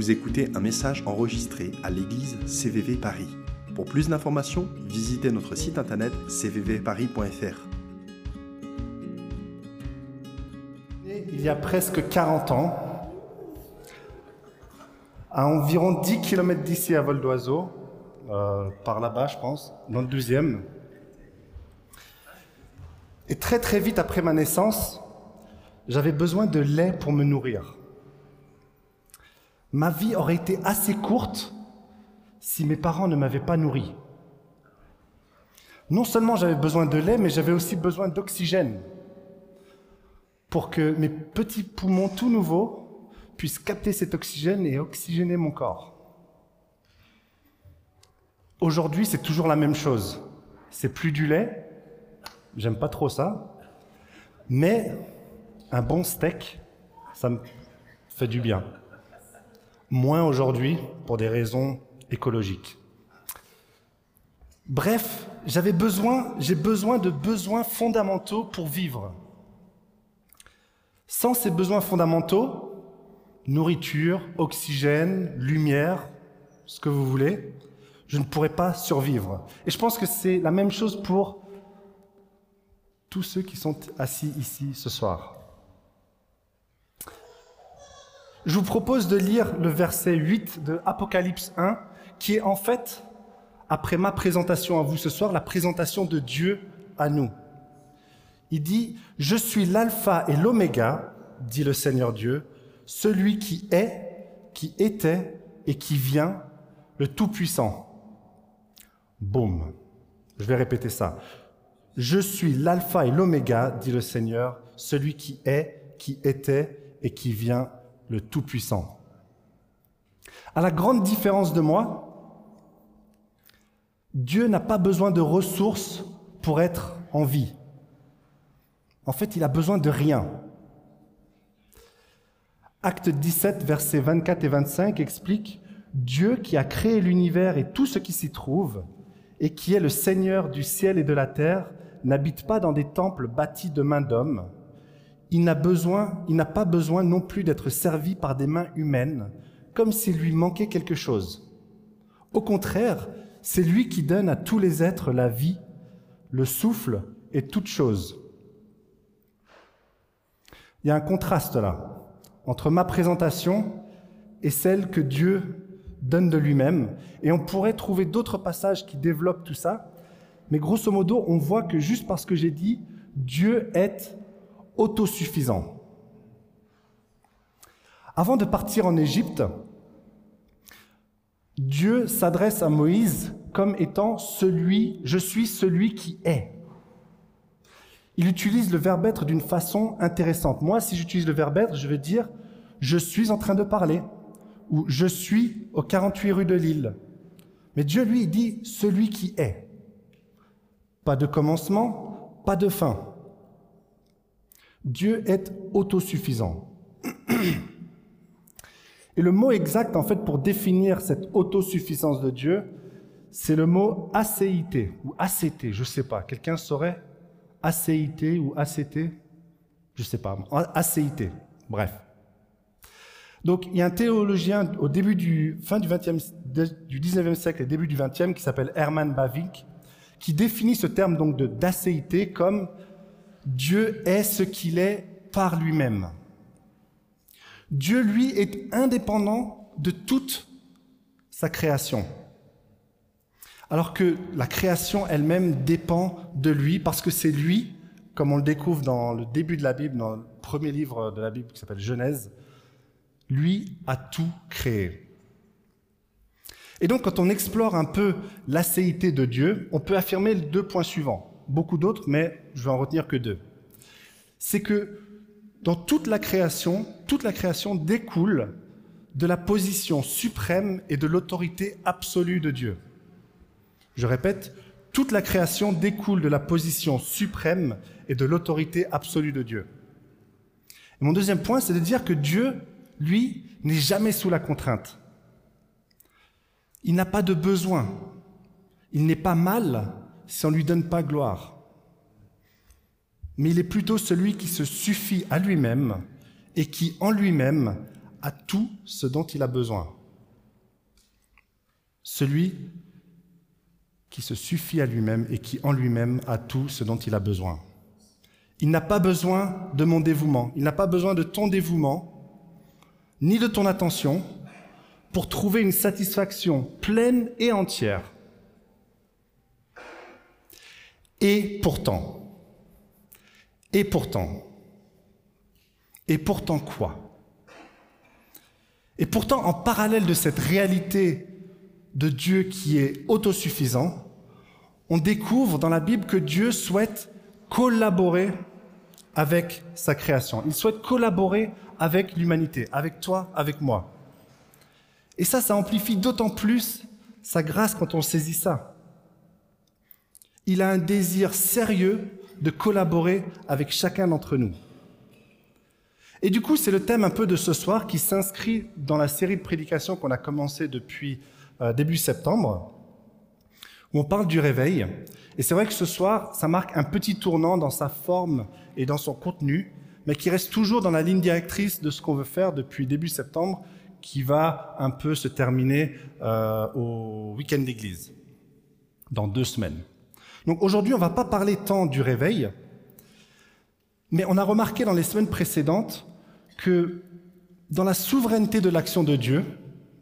Vous écoutez un message enregistré à l'église CVV Paris. Pour plus d'informations, visitez notre site internet cvvparis.fr. Il y a presque 40 ans, à environ 10 km d'ici à vol d'oiseau, euh, par là-bas je pense, dans le 12e, et très très vite après ma naissance, j'avais besoin de lait pour me nourrir. Ma vie aurait été assez courte si mes parents ne m'avaient pas nourri. Non seulement j'avais besoin de lait, mais j'avais aussi besoin d'oxygène pour que mes petits poumons tout nouveaux puissent capter cet oxygène et oxygéner mon corps. Aujourd'hui, c'est toujours la même chose. C'est plus du lait, j'aime pas trop ça, mais un bon steak, ça me fait du bien. Moins aujourd'hui pour des raisons écologiques. Bref, j'avais besoin, j'ai besoin de besoins fondamentaux pour vivre. Sans ces besoins fondamentaux, nourriture, oxygène, lumière, ce que vous voulez, je ne pourrais pas survivre. Et je pense que c'est la même chose pour tous ceux qui sont assis ici ce soir. Je vous propose de lire le verset 8 de Apocalypse 1, qui est en fait, après ma présentation à vous ce soir, la présentation de Dieu à nous. Il dit, Je suis l'alpha et l'oméga, dit le Seigneur Dieu, celui qui est, qui était et qui vient, le Tout-Puissant. Boum. Je vais répéter ça. Je suis l'alpha et l'oméga, dit le Seigneur, celui qui est, qui était et qui vient, le Tout-Puissant. À la grande différence de moi, Dieu n'a pas besoin de ressources pour être en vie. En fait, il a besoin de rien. Acte 17, versets 24 et 25 explique Dieu qui a créé l'univers et tout ce qui s'y trouve, et qui est le Seigneur du ciel et de la terre, n'habite pas dans des temples bâtis de main d'hommes, il n'a pas besoin non plus d'être servi par des mains humaines, comme s'il lui manquait quelque chose. Au contraire, c'est lui qui donne à tous les êtres la vie, le souffle et toute chose. Il y a un contraste là entre ma présentation et celle que Dieu donne de lui-même. Et on pourrait trouver d'autres passages qui développent tout ça. Mais grosso modo, on voit que juste parce que j'ai dit Dieu est autosuffisant. Avant de partir en Égypte, Dieu s'adresse à Moïse comme étant celui, je suis celui qui est. Il utilise le verbe être d'une façon intéressante. Moi, si j'utilise le verbe être, je vais dire je suis en train de parler ou je suis au 48 rue de Lille. Mais Dieu, lui, dit celui qui est. Pas de commencement, pas de fin. Dieu est autosuffisant. Et le mot exact, en fait, pour définir cette autosuffisance de Dieu, c'est le mot acéité ou acété, je ne sais pas. Quelqu'un saurait? Acéité ou acété Je ne sais pas. Acéité, bref. Donc, il y a un théologien au début du fin du, 20e, du 19e siècle et début du 20e qui s'appelle Hermann Bavinck, qui définit ce terme donc de d'acéité comme Dieu est ce qu'il est par lui-même. Dieu, lui, est indépendant de toute sa création. Alors que la création elle-même dépend de lui, parce que c'est lui, comme on le découvre dans le début de la Bible, dans le premier livre de la Bible qui s'appelle Genèse, lui a tout créé. Et donc quand on explore un peu l'acéité de Dieu, on peut affirmer les deux points suivants beaucoup d'autres, mais je vais en retenir que deux. C'est que dans toute la création, toute la création découle de la position suprême et de l'autorité absolue de Dieu. Je répète, toute la création découle de la position suprême et de l'autorité absolue de Dieu. Et mon deuxième point, c'est de dire que Dieu, lui, n'est jamais sous la contrainte. Il n'a pas de besoin. Il n'est pas mal si on ne lui donne pas gloire. Mais il est plutôt celui qui se suffit à lui-même et qui en lui-même à tout ce dont il a besoin. Celui qui se suffit à lui-même et qui en lui-même a tout ce dont il a besoin. Il n'a pas besoin de mon dévouement, il n'a pas besoin de ton dévouement, ni de ton attention, pour trouver une satisfaction pleine et entière. Et pourtant, et pourtant, et pourtant quoi? Et pourtant, en parallèle de cette réalité de Dieu qui est autosuffisant, on découvre dans la Bible que Dieu souhaite collaborer avec sa création. Il souhaite collaborer avec l'humanité, avec toi, avec moi. Et ça, ça amplifie d'autant plus sa grâce quand on saisit ça. Il a un désir sérieux de collaborer avec chacun d'entre nous. Et du coup, c'est le thème un peu de ce soir qui s'inscrit dans la série de prédications qu'on a commencé depuis euh, début septembre, où on parle du réveil. Et c'est vrai que ce soir, ça marque un petit tournant dans sa forme et dans son contenu, mais qui reste toujours dans la ligne directrice de ce qu'on veut faire depuis début septembre, qui va un peu se terminer euh, au week-end d'église, dans deux semaines. Donc aujourd'hui, on ne va pas parler tant du réveil, mais on a remarqué dans les semaines précédentes que dans la souveraineté de l'action de Dieu,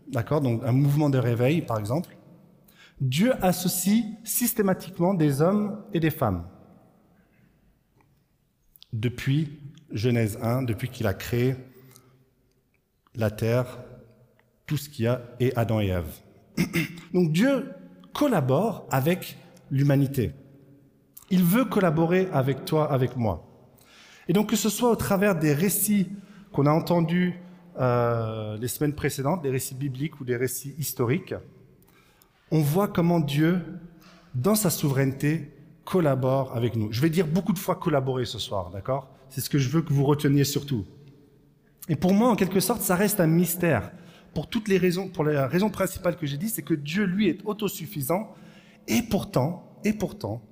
d'accord, donc un mouvement de réveil par exemple, Dieu associe systématiquement des hommes et des femmes. Depuis Genèse 1, depuis qu'il a créé la terre, tout ce qu'il y a, et Adam et Ève. Donc Dieu collabore avec l'humanité. Il veut collaborer avec toi, avec moi. Et donc que ce soit au travers des récits qu'on a entendus euh, les semaines précédentes, des récits bibliques ou des récits historiques, on voit comment Dieu, dans sa souveraineté, collabore avec nous. Je vais dire beaucoup de fois collaborer ce soir, d'accord? C'est ce que je veux que vous reteniez surtout. Et pour moi, en quelque sorte, ça reste un mystère. Pour toutes les raisons, pour la raison principale que j'ai dit, c'est que Dieu, lui, est autosuffisant, et pourtant, et pourtant,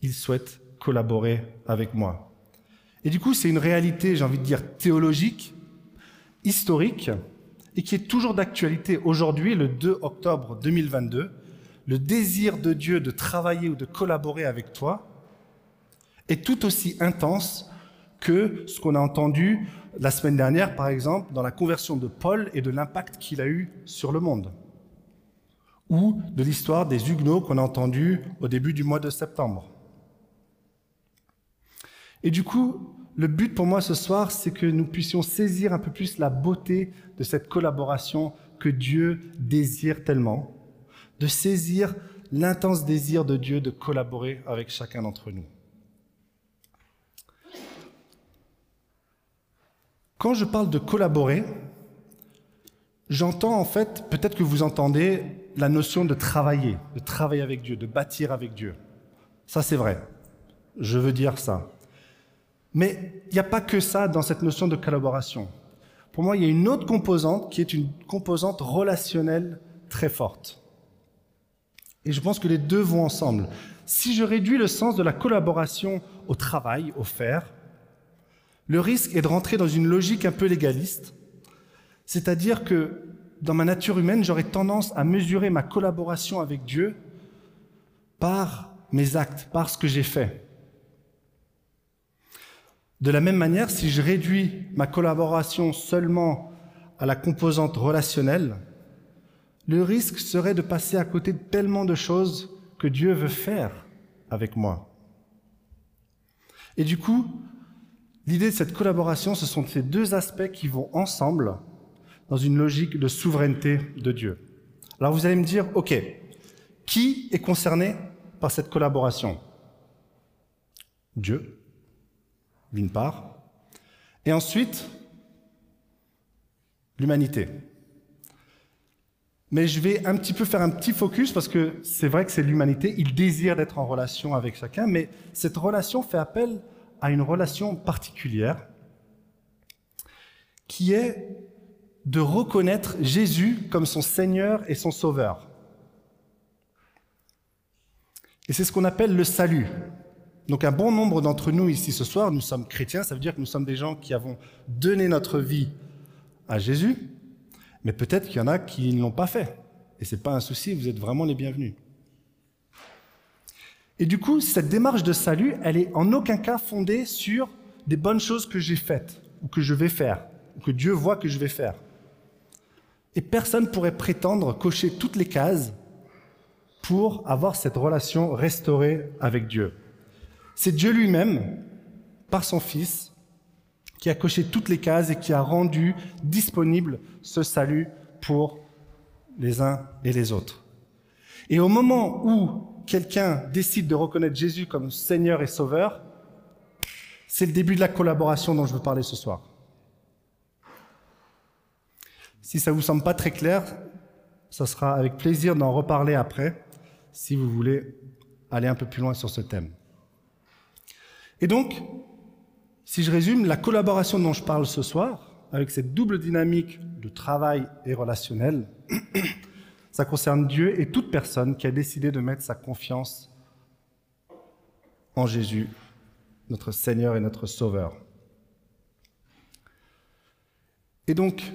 il souhaite collaborer avec moi. Et du coup, c'est une réalité, j'ai envie de dire, théologique, historique, et qui est toujours d'actualité aujourd'hui, le 2 octobre 2022. Le désir de Dieu de travailler ou de collaborer avec toi est tout aussi intense que ce qu'on a entendu la semaine dernière, par exemple, dans la conversion de Paul et de l'impact qu'il a eu sur le monde. Ou de l'histoire des Huguenots qu'on a entendu au début du mois de septembre. Et du coup, le but pour moi ce soir, c'est que nous puissions saisir un peu plus la beauté de cette collaboration que Dieu désire tellement, de saisir l'intense désir de Dieu de collaborer avec chacun d'entre nous. Quand je parle de collaborer, j'entends en fait, peut-être que vous entendez la notion de travailler, de travailler avec Dieu, de bâtir avec Dieu. Ça c'est vrai. Je veux dire ça. Mais il n'y a pas que ça dans cette notion de collaboration. Pour moi, il y a une autre composante qui est une composante relationnelle très forte. Et je pense que les deux vont ensemble. Si je réduis le sens de la collaboration au travail, au faire, le risque est de rentrer dans une logique un peu légaliste, c'est-à-dire que dans ma nature humaine, j'aurais tendance à mesurer ma collaboration avec Dieu par mes actes, par ce que j'ai fait. De la même manière, si je réduis ma collaboration seulement à la composante relationnelle, le risque serait de passer à côté de tellement de choses que Dieu veut faire avec moi. Et du coup, l'idée de cette collaboration, ce sont ces deux aspects qui vont ensemble dans une logique de souveraineté de Dieu. Alors vous allez me dire, OK, qui est concerné par cette collaboration? Dieu d'une part, et ensuite l'humanité. Mais je vais un petit peu faire un petit focus parce que c'est vrai que c'est l'humanité, il désire d'être en relation avec chacun, mais cette relation fait appel à une relation particulière qui est de reconnaître Jésus comme son Seigneur et son Sauveur. Et c'est ce qu'on appelle le salut. Donc un bon nombre d'entre nous ici ce soir, nous sommes chrétiens, ça veut dire que nous sommes des gens qui avons donné notre vie à Jésus, mais peut-être qu'il y en a qui ne l'ont pas fait. Et ce n'est pas un souci, vous êtes vraiment les bienvenus. Et du coup, cette démarche de salut, elle est en aucun cas fondée sur des bonnes choses que j'ai faites, ou que je vais faire, ou que Dieu voit que je vais faire. Et personne pourrait prétendre cocher toutes les cases pour avoir cette relation restaurée avec Dieu. C'est Dieu lui-même, par son Fils, qui a coché toutes les cases et qui a rendu disponible ce salut pour les uns et les autres. Et au moment où quelqu'un décide de reconnaître Jésus comme Seigneur et Sauveur, c'est le début de la collaboration dont je veux parler ce soir. Si ça vous semble pas très clair, ça sera avec plaisir d'en reparler après, si vous voulez aller un peu plus loin sur ce thème. Et donc, si je résume, la collaboration dont je parle ce soir, avec cette double dynamique de travail et relationnel, ça concerne Dieu et toute personne qui a décidé de mettre sa confiance en Jésus, notre Seigneur et notre Sauveur. Et donc,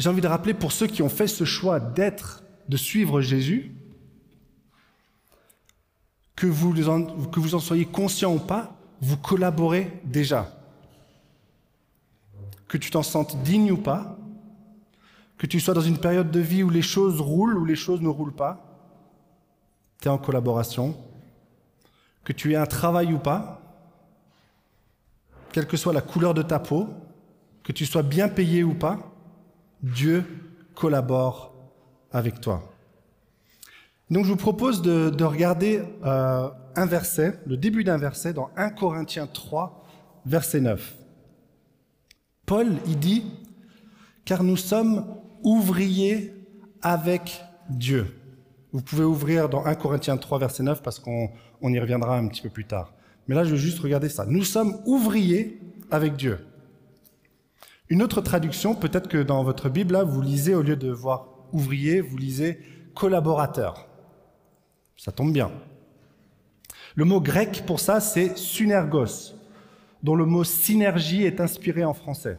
j'ai envie de rappeler pour ceux qui ont fait ce choix d'être, de suivre Jésus, que vous, en, que vous en soyez conscient ou pas, vous collaborez déjà. Que tu t'en sentes digne ou pas, que tu sois dans une période de vie où les choses roulent ou les choses ne roulent pas, tu es en collaboration, que tu aies un travail ou pas, quelle que soit la couleur de ta peau, que tu sois bien payé ou pas, Dieu collabore avec toi. Donc je vous propose de, regarder euh, un verset, le début d'un verset dans 1 Corinthiens 3, verset 9. Paul, il dit, car nous sommes ouvriers avec Dieu. Vous pouvez ouvrir dans 1 Corinthiens 3, verset 9, parce qu'on y reviendra un petit peu plus tard. Mais là, je veux juste regarder ça. Nous sommes ouvriers avec Dieu. Une autre traduction, peut-être que dans votre Bible, là, vous lisez, au lieu de voir ouvrier, vous lisez collaborateur. Ça tombe bien. Le mot grec pour ça, c'est synergos dont le mot synergie est inspiré en français.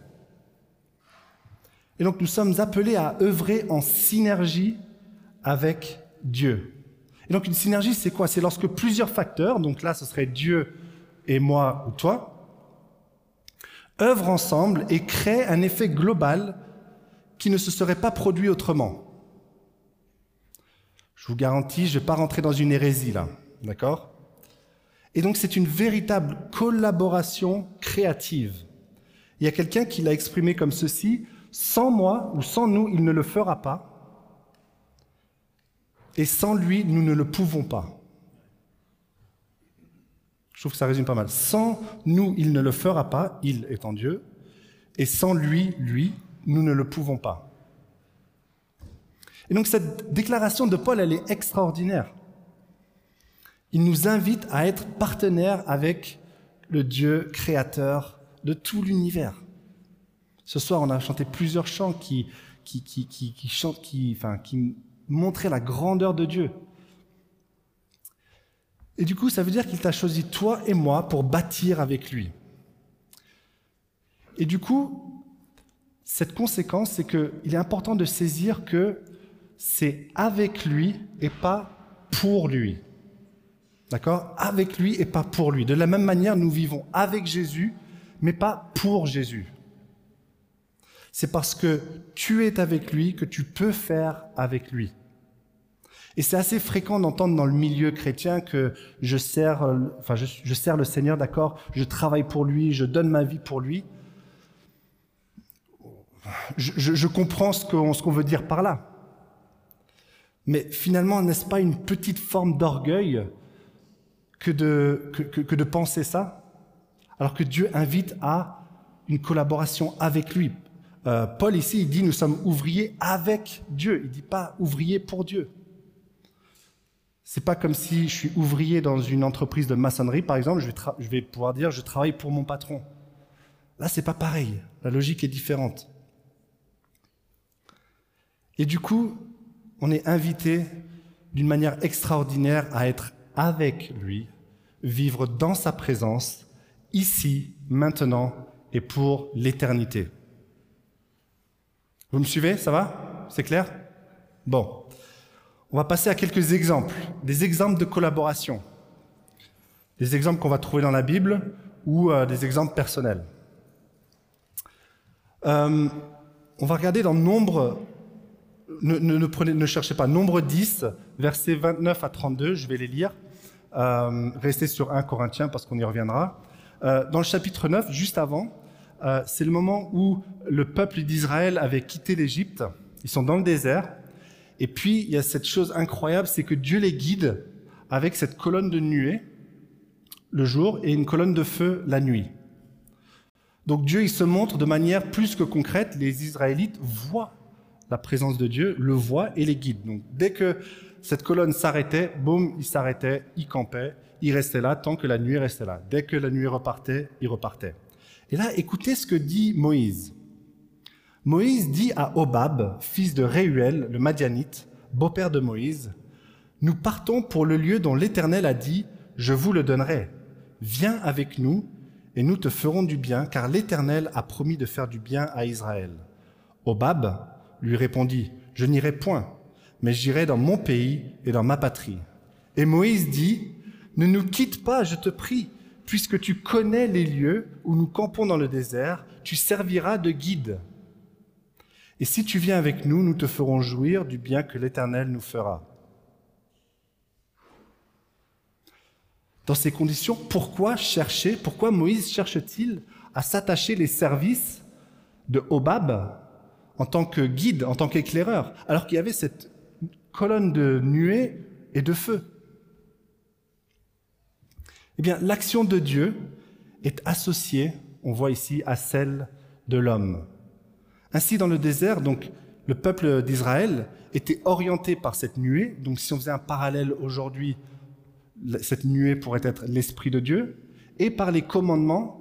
Et donc nous sommes appelés à œuvrer en synergie avec Dieu. Et donc une synergie, c'est quoi? C'est lorsque plusieurs facteurs, donc là ce serait Dieu et moi ou toi, œuvrent ensemble et créent un effet global qui ne se serait pas produit autrement. Je vous garantis, je ne vais pas rentrer dans une hérésie là, d'accord? Et donc c'est une véritable collaboration créative. Il y a quelqu'un qui l'a exprimé comme ceci, sans moi ou sans nous, il ne le fera pas, et sans lui, nous ne le pouvons pas. Je trouve que ça résume pas mal. Sans nous, il ne le fera pas, il étant Dieu, et sans lui, lui, nous ne le pouvons pas. Et donc cette déclaration de Paul, elle est extraordinaire. Il nous invite à être partenaires avec le Dieu créateur de tout l'univers. Ce soir, on a chanté plusieurs chants qui, qui, qui, qui, qui chantent, qui, qui montraient la grandeur de Dieu. Et du coup, ça veut dire qu'il t'a choisi toi et moi pour bâtir avec lui. Et du coup, cette conséquence, c'est qu'il est important de saisir que c'est avec lui et pas pour lui. D'accord? Avec lui et pas pour lui. De la même manière, nous vivons avec Jésus, mais pas pour Jésus. C'est parce que tu es avec lui que tu peux faire avec lui. Et c'est assez fréquent d'entendre dans le milieu chrétien que je sers, enfin, je, sers le Seigneur, d'accord Je travaille pour lui, je donne ma vie pour lui. Je, comprends ce qu'on veut dire par là. Mais finalement, n'est-ce pas une petite forme d'orgueil que de, penser ça, alors que Dieu invite à une collaboration avec lui? Euh, Paul ici, il dit nous sommes ouvriers avec Dieu. Il dit pas ouvriers pour Dieu. C'est pas comme si je suis ouvrier dans une entreprise de maçonnerie, par exemple, je vais, pouvoir dire je travaille pour mon patron. Là, c'est pas pareil. La logique est différente. Et du coup, on est invité d'une manière extraordinaire à être avec lui, vivre dans sa présence, ici, maintenant et pour l'éternité. Vous me suivez? Ça va? C'est clair? Bon. On va passer à quelques exemples, des exemples de collaboration. Des exemples qu'on va trouver dans la Bible ou euh, des exemples personnels. Euh, on va regarder dans Nombre, ne, cherchez pas, Nombre 10, versets 29 à 32, je vais les lire. Euh, restez sur 1 Corinthiens parce qu'on y reviendra. Dans le chapitre 9, juste avant, c'est le moment où le peuple d'Israël avait quitté l'Égypte. Ils sont dans le désert. Et puis, il y a cette chose incroyable, c'est que Dieu les guide avec cette colonne de nuée le jour et une colonne de feu la nuit. Donc Dieu, il se montre de manière plus que concrète. Les Israélites voient la présence de Dieu, le voient et les guident. Donc dès que cette colonne s'arrêtait, boum, il s'arrêtait, il campait, il restait là tant que la nuit restait là. Dès que la nuit repartait, il repartait. Et là, écoutez ce que dit Moïse. Moïse dit à Obab, fils de Réuel, le Madianite, beau-père de Moïse, Nous partons pour le lieu dont l'Éternel a dit, Je vous le donnerai. Viens avec nous, et nous te ferons du bien, car l'Éternel a promis de faire du bien à Israël. Obab lui répondit, Je n'irai point, mais j'irai dans mon pays et dans ma patrie. Et Moïse dit, Ne nous quitte pas, je te prie, puisque tu connais les lieux où nous campons dans le désert, tu serviras de guide. Et si tu viens avec nous, nous te ferons jouir du bien que l'Éternel nous fera. Dans ces conditions, pourquoi chercher, pourquoi Moïse cherche-t-il à s'attacher les services de Obab en tant que guide, en tant qu'éclaireur, alors qu'il y avait cette colonne de nuée et de feu? Eh bien, l'action de Dieu est associée, on voit ici, à celle de l'homme. Ainsi, dans le désert, donc, le peuple d'Israël était orienté par cette nuée. Donc, si on faisait un parallèle aujourd'hui cette nuée pourrait être l'Esprit de Dieu, et par les commandements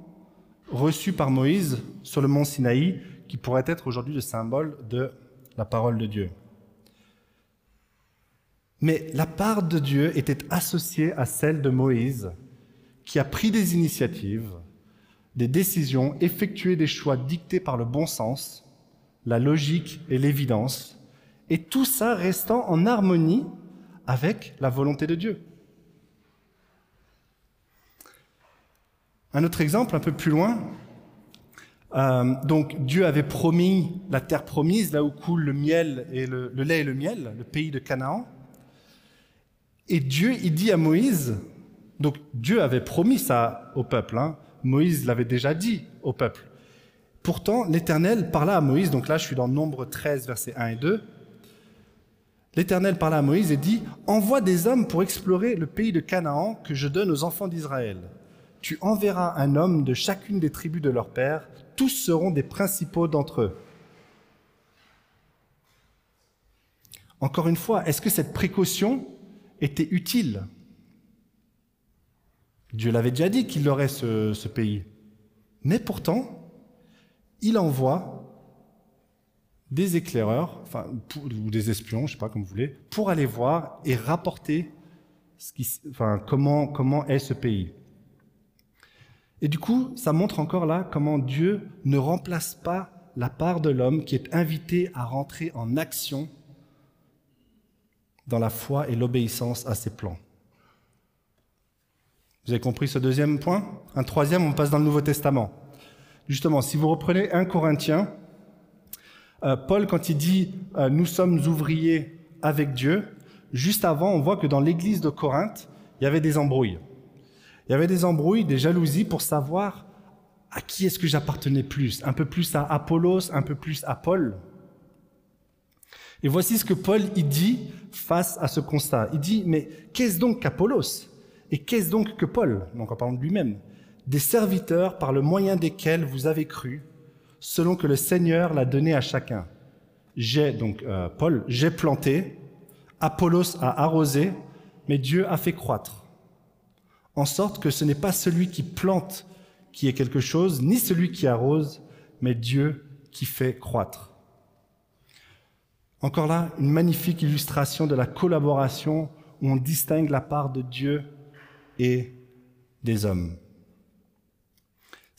reçus par Moïse sur le mont Sinaï, qui pourrait être aujourd'hui le symbole de la parole de Dieu. Mais la part de Dieu était associée à celle de Moïse, qui a pris des initiatives, des décisions, effectué des choix dictés par le bon sens, la logique et l'évidence, et tout ça restant en harmonie avec la volonté de Dieu. Un autre exemple, un peu plus loin, euh, donc Dieu avait promis la terre promise, là où coule le miel et le, lait et le miel, le pays de Canaan. Et Dieu, il dit à Moïse, donc Dieu avait promis ça au peuple, hein. Moïse l'avait déjà dit au peuple. Pourtant, l'Éternel parla à Moïse, donc là je suis dans Nombre 13, versets 1 et 2. L'Éternel parla à Moïse et dit, Envoie des hommes pour explorer le pays de Canaan que je donne aux enfants d'Israël tu enverras un homme de chacune des tribus de leur père, tous seront des principaux d'entre eux. Encore une fois, est-ce que cette précaution était utile? Dieu l'avait déjà dit qu'il aurait ce, ce pays. Mais pourtant, il envoie des éclaireurs, enfin, ou des espions, je sais pas comme vous voulez, pour aller voir et rapporter comment, comment est ce pays. Et du coup, ça montre encore là comment Dieu ne remplace pas la part de l'homme qui est invité à rentrer en action dans la foi et l'obéissance à ses plans. Vous avez compris ce deuxième point? Un troisième, on passe dans le Nouveau Testament. Justement, si vous reprenez 1 Corinthiens, euh, Paul, quand il dit euh, Nous sommes ouvriers avec Dieu, juste avant, on voit que dans l'église de Corinthe, il y avait des embrouilles. Il y avait des embrouilles, des jalousies pour savoir à qui est-ce que j'appartenais plus. Un peu plus à Apollos, un peu plus à Paul. Et voici ce que Paul y dit face à ce constat. Il dit, mais qu'est-ce donc qu'Apollos? Et qu'est-ce donc que Paul Donc en parlant de lui-même. Des serviteurs par le moyen desquels vous avez cru, selon que le Seigneur l'a donné à chacun. J'ai, donc euh, Paul, j'ai planté, Apollos a arrosé, mais Dieu a fait croître en sorte que ce n'est pas celui qui plante qui est quelque chose, ni celui qui arrose, mais Dieu qui fait croître. Encore là, une magnifique illustration de la collaboration où on distingue la part de Dieu et des hommes.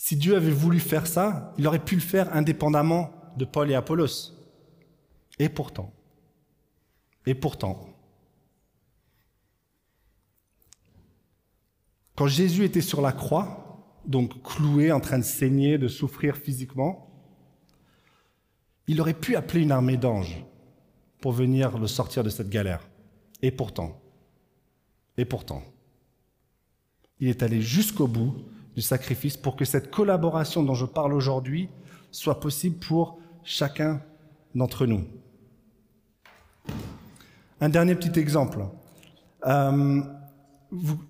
Si Dieu avait voulu faire ça, il aurait pu le faire indépendamment de Paul et Apollos. Et pourtant, et pourtant, quand Jésus était sur la croix, donc cloué, en train de saigner, de souffrir physiquement, il aurait pu appeler une armée d'anges pour venir le sortir de cette galère. Et pourtant, et pourtant, il est allé jusqu'au bout du sacrifice pour que cette collaboration dont je parle aujourd'hui soit possible pour chacun d'entre nous. Un dernier petit exemple. Euh,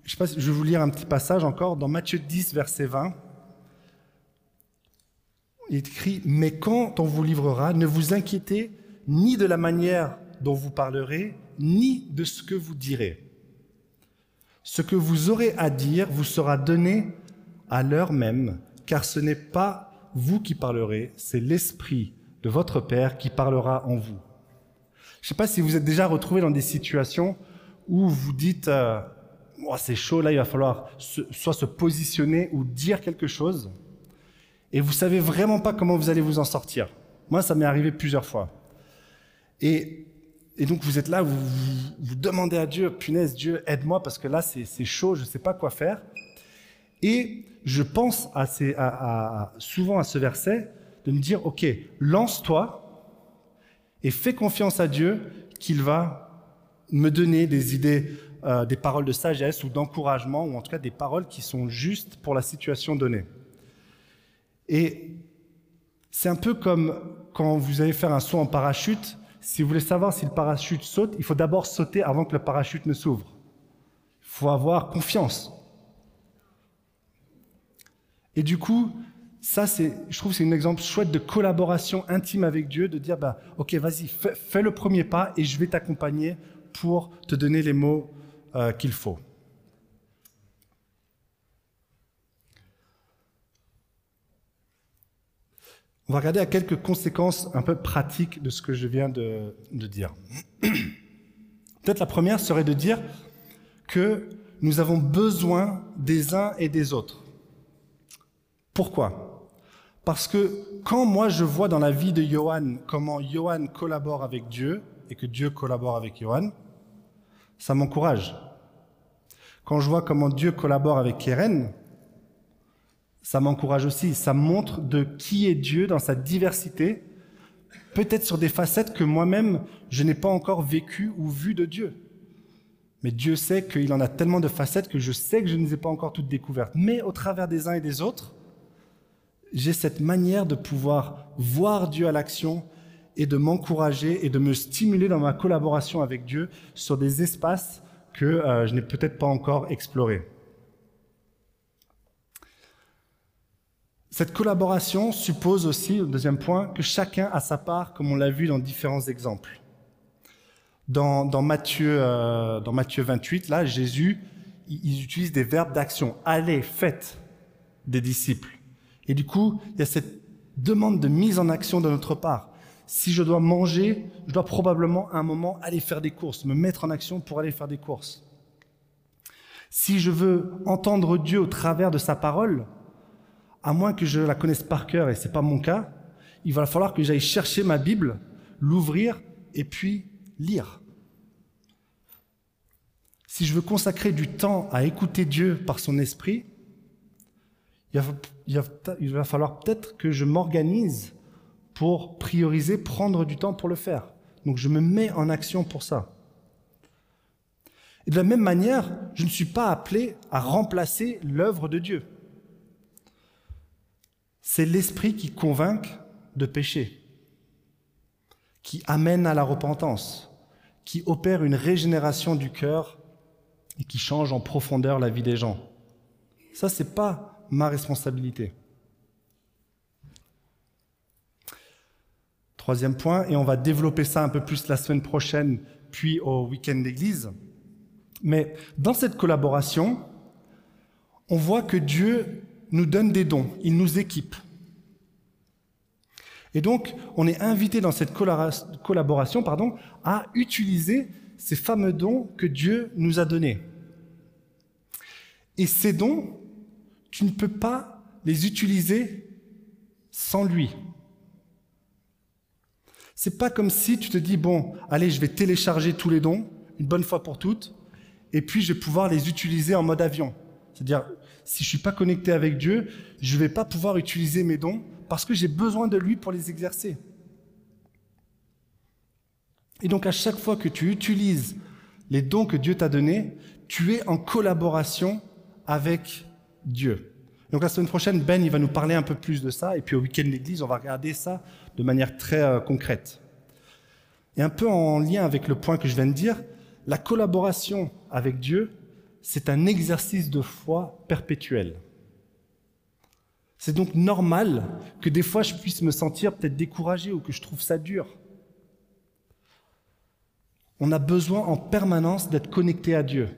je, vais vous lire un petit passage encore dans Matthieu 10, verset 20. Il écrit, mais quand on vous livrera, ne vous inquiétez ni de la manière dont vous parlerez, ni de ce que vous direz. Ce que vous aurez à dire vous sera donné à l'heure même, car ce n'est pas vous qui parlerez, c'est l'Esprit de votre Père qui parlera en vous. Je ne sais pas si vous êtes déjà retrouvé dans des situations où vous dites euh, c'est chaud, là il va falloir soit se positionner ou dire quelque chose, et vous savez vraiment pas comment vous allez vous en sortir. Moi, ça m'est arrivé plusieurs fois. Et, donc vous êtes là, vous, vous, demandez à Dieu, punaise, Dieu, aide-moi parce que là c'est chaud, je ne sais pas quoi faire. Et je pense souvent à ce verset de me dire, ok, lance-toi et fais confiance à Dieu qu'il va me donner des idées, euh, des paroles de sagesse ou d'encouragement, ou en tout cas des paroles qui sont justes pour la situation donnée. Et c'est un peu comme quand vous allez faire un saut en parachute, si vous voulez savoir si le parachute saute, il faut d'abord sauter avant que le parachute ne s'ouvre. Il faut avoir confiance. Et du coup, ça, c'est, je trouve, c'est un exemple chouette de collaboration intime avec Dieu, de dire, bah, ok, vas-y, fais, le premier pas et je vais t'accompagner pour te donner les mots euh, qu'il faut. On va regarder à quelques conséquences un peu pratiques de ce que je viens de, de dire. Peut-être la première serait de dire que nous avons besoin des uns et des autres. Pourquoi? Parce que quand moi je vois dans la vie de Johan comment Johan collabore avec Dieu et que Dieu collabore avec Johan, ça m'encourage. Quand je vois comment Dieu collabore avec Keren, ça m'encourage aussi. Ça montre de qui est Dieu dans sa diversité, peut-être sur des facettes que moi-même je n'ai pas encore vécues ou vues de Dieu. Mais Dieu sait qu'il en a tellement de facettes que je sais que je ne les ai pas encore toutes découvertes. Mais au travers des uns et des autres, j'ai cette manière de pouvoir voir Dieu à l'action et de m'encourager et de me stimuler dans ma collaboration avec Dieu sur des espaces que euh, je n'ai peut-être pas encore explorés. Cette collaboration suppose aussi, au deuxième point, que chacun a sa part, comme on l'a vu dans différents exemples. Dans, Matthieu, euh, dans Matthieu 28, là, Jésus, il utilise des verbes d'action. Allez, faites des disciples. Et du coup, il y a cette demande de mise en action de notre part. Si je dois manger, je dois probablement à un moment aller faire des courses, me mettre en action pour aller faire des courses. Si je veux entendre Dieu au travers de sa parole, à moins que je la connaisse par cœur, et ce n'est pas mon cas, il va falloir que j'aille chercher ma Bible, l'ouvrir et puis lire. Si je veux consacrer du temps à écouter Dieu par son esprit, il va, falloir peut-être que je m'organise pour prioriser, prendre du temps pour le faire. Donc je me mets en action pour ça. Et de la même manière, je ne suis pas appelé à remplacer l'œuvre de Dieu. C'est l'esprit qui convainc de pécher, qui amène à la repentance, qui opère une régénération du cœur et qui change en profondeur la vie des gens. Ça, c'est pas ma responsabilité. Troisième point, et on va développer ça un peu plus la semaine prochaine, puis au week-end d'église. Mais dans cette collaboration, on voit que Dieu nous donne des dons, il nous équipe. Et donc, on est invité dans cette collaboration pardon, à utiliser ces fameux dons que Dieu nous a donnés. Et ces dons, tu ne peux pas les utiliser sans lui. C'est pas comme si tu te dis, bon, allez, je vais télécharger tous les dons, une bonne fois pour toutes, et puis je vais pouvoir les utiliser en mode avion. C'est-à-dire, si je suis pas connecté avec Dieu, je vais pas pouvoir utiliser mes dons parce que j'ai besoin de lui pour les exercer. Et donc à chaque fois que tu utilises les dons que Dieu t'a donnés, tu es en collaboration avec Dieu. Donc la semaine prochaine, Ben, il va nous parler un peu plus de ça, et puis au week-end l'église, on va regarder ça de manière très euh, concrète. Et un peu en lien avec le point que je viens de dire, la collaboration avec Dieu, c'est un exercice de foi perpétuel. C'est donc normal que des fois je puisse me sentir peut-être découragé ou que je trouve ça dur. On a besoin en permanence d'être connecté à Dieu.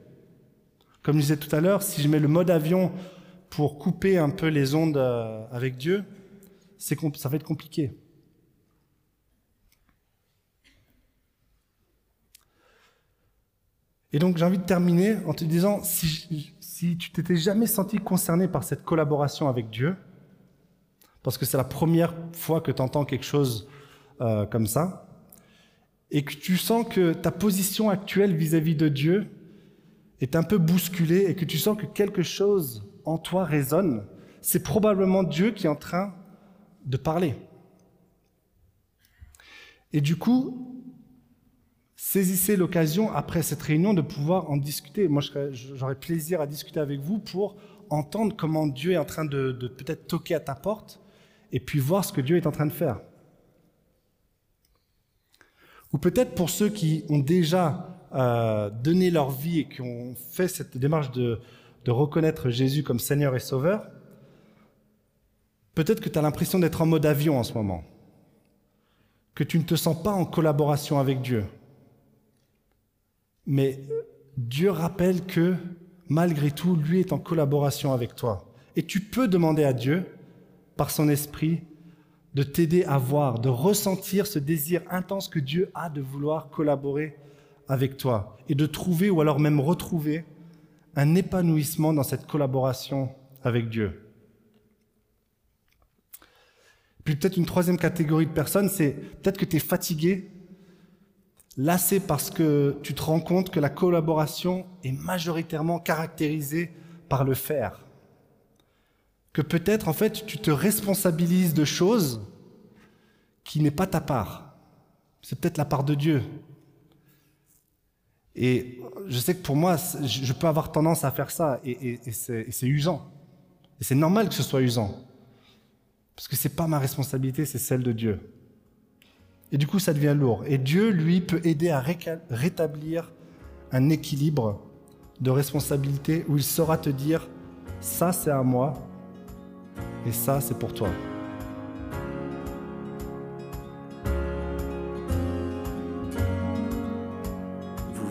Comme je disais tout à l'heure, si je mets le mode avion pour couper un peu les ondes euh, avec Dieu, ça va être compliqué. Et donc j'ai envie de terminer en te disant, si, si tu t'étais jamais senti concerné par cette collaboration avec Dieu, parce que c'est la première fois que tu entends quelque chose euh, comme ça, et que tu sens que ta position actuelle vis-à-vis de Dieu est un peu bousculée et que tu sens que quelque chose en toi résonne, c'est probablement Dieu qui est en train de parler. Et du coup, saisissez l'occasion après cette réunion de pouvoir en discuter. Moi, j'aurais plaisir à discuter avec vous pour entendre comment Dieu est en train de, peut-être toquer à ta porte et puis voir ce que Dieu est en train de faire. Ou peut-être pour ceux qui ont déjà euh, donné leur vie et qui ont fait cette démarche de, de reconnaître Jésus comme Seigneur et Sauveur, peut-être que tu as l'impression d'être en mode avion en ce moment, que tu ne te sens pas en collaboration avec Dieu. Mais Dieu rappelle que malgré tout, lui est en collaboration avec toi. Et tu peux demander à Dieu, par son esprit, de t'aider à voir, de ressentir ce désir intense que Dieu a de vouloir collaborer avec toi et de trouver ou alors même retrouver un épanouissement dans cette collaboration avec Dieu. Puis peut-être une troisième catégorie de personnes, c'est peut-être que tu es fatigué, lassé parce que tu te rends compte que la collaboration est majoritairement caractérisée par le faire que peut-être en fait tu te responsabilises de choses qui n'est pas ta part. C'est peut-être la part de Dieu. Et je sais que pour moi, je peux avoir tendance à faire ça, et, c'est usant. Et c'est normal que ce soit usant. Parce que c'est pas ma responsabilité, c'est celle de Dieu. Et du coup, ça devient lourd. Et Dieu, lui, peut aider à rétablir un équilibre de responsabilité où il saura te dire, ça c'est à moi, et ça, c'est pour toi.